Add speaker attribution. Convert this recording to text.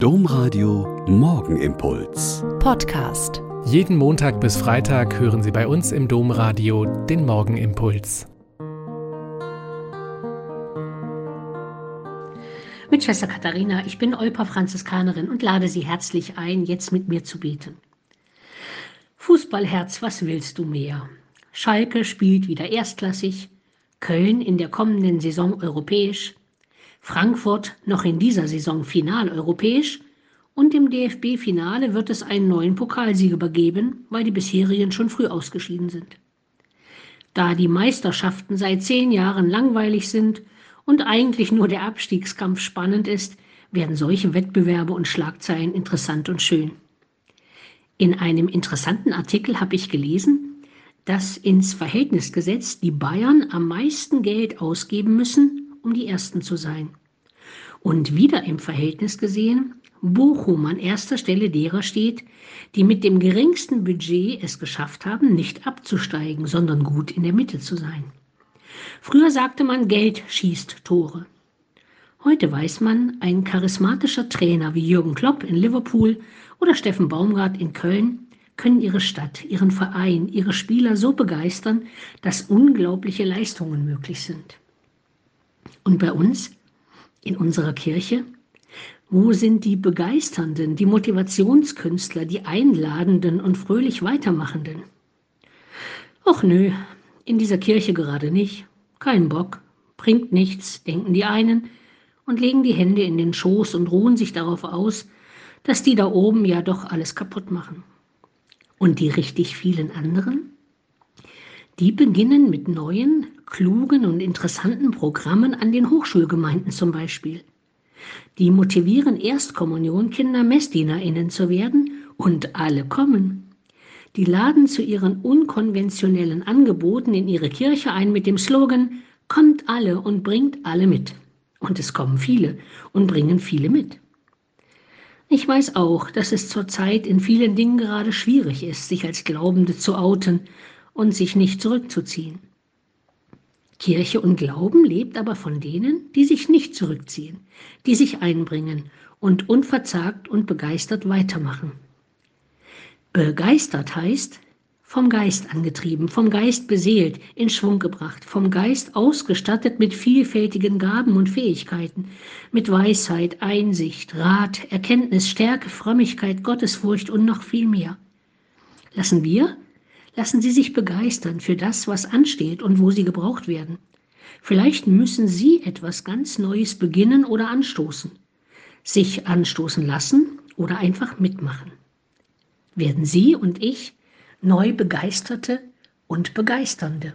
Speaker 1: Domradio Morgenimpuls.
Speaker 2: Podcast.
Speaker 3: Jeden Montag bis Freitag hören Sie bei uns im Domradio den Morgenimpuls.
Speaker 4: Mit Schwester Katharina, ich bin Olpa Franziskanerin und lade Sie herzlich ein, jetzt mit mir zu beten. Fußballherz, was willst du mehr? Schalke spielt wieder erstklassig, Köln in der kommenden Saison europäisch, Frankfurt noch in dieser Saison final europäisch und im DFB-Finale wird es einen neuen Pokalsieger geben, weil die bisherigen schon früh ausgeschieden sind. Da die Meisterschaften seit zehn Jahren langweilig sind und eigentlich nur der Abstiegskampf spannend ist, werden solche Wettbewerbe und Schlagzeilen interessant und schön. In einem interessanten Artikel habe ich gelesen, dass ins Verhältnis gesetzt die Bayern am meisten Geld ausgeben müssen, um die Ersten zu sein. Und wieder im Verhältnis gesehen, Bochum an erster Stelle derer steht, die mit dem geringsten Budget es geschafft haben, nicht abzusteigen, sondern gut in der Mitte zu sein. Früher sagte man, Geld schießt Tore. Heute weiß man, ein charismatischer Trainer wie Jürgen Klopp in Liverpool oder Steffen Baumgart in Köln können ihre Stadt, ihren Verein, ihre Spieler so begeistern, dass unglaubliche Leistungen möglich sind. Und bei uns, in unserer Kirche, wo sind die Begeisternden, die Motivationskünstler, die Einladenden und fröhlich Weitermachenden? Och nö, in dieser Kirche gerade nicht. Kein Bock, bringt nichts, denken die einen und legen die Hände in den Schoß und ruhen sich darauf aus, dass die da oben ja doch alles kaputt machen. Und die richtig vielen anderen? Die beginnen mit neuen, klugen und interessanten Programmen an den Hochschulgemeinden zum Beispiel. Die motivieren Erstkommunionkinder MessdienerInnen zu werden und alle kommen. Die laden zu ihren unkonventionellen Angeboten in ihre Kirche ein mit dem Slogan Kommt alle und bringt alle mit. Und es kommen viele und bringen viele mit. Ich weiß auch, dass es zurzeit in vielen Dingen gerade schwierig ist, sich als Glaubende zu outen und sich nicht zurückzuziehen. Kirche und Glauben lebt aber von denen, die sich nicht zurückziehen, die sich einbringen und unverzagt und begeistert weitermachen. Begeistert heißt, vom Geist angetrieben, vom Geist beseelt, in Schwung gebracht, vom Geist ausgestattet mit vielfältigen Gaben und Fähigkeiten, mit Weisheit, Einsicht, Rat, Erkenntnis, Stärke, Frömmigkeit, Gottesfurcht und noch viel mehr. Lassen wir, Lassen Sie sich begeistern für das, was ansteht und wo Sie gebraucht werden. Vielleicht müssen Sie etwas ganz Neues beginnen oder anstoßen. Sich anstoßen lassen oder einfach mitmachen. Werden Sie und ich neu Begeisterte und Begeisternde.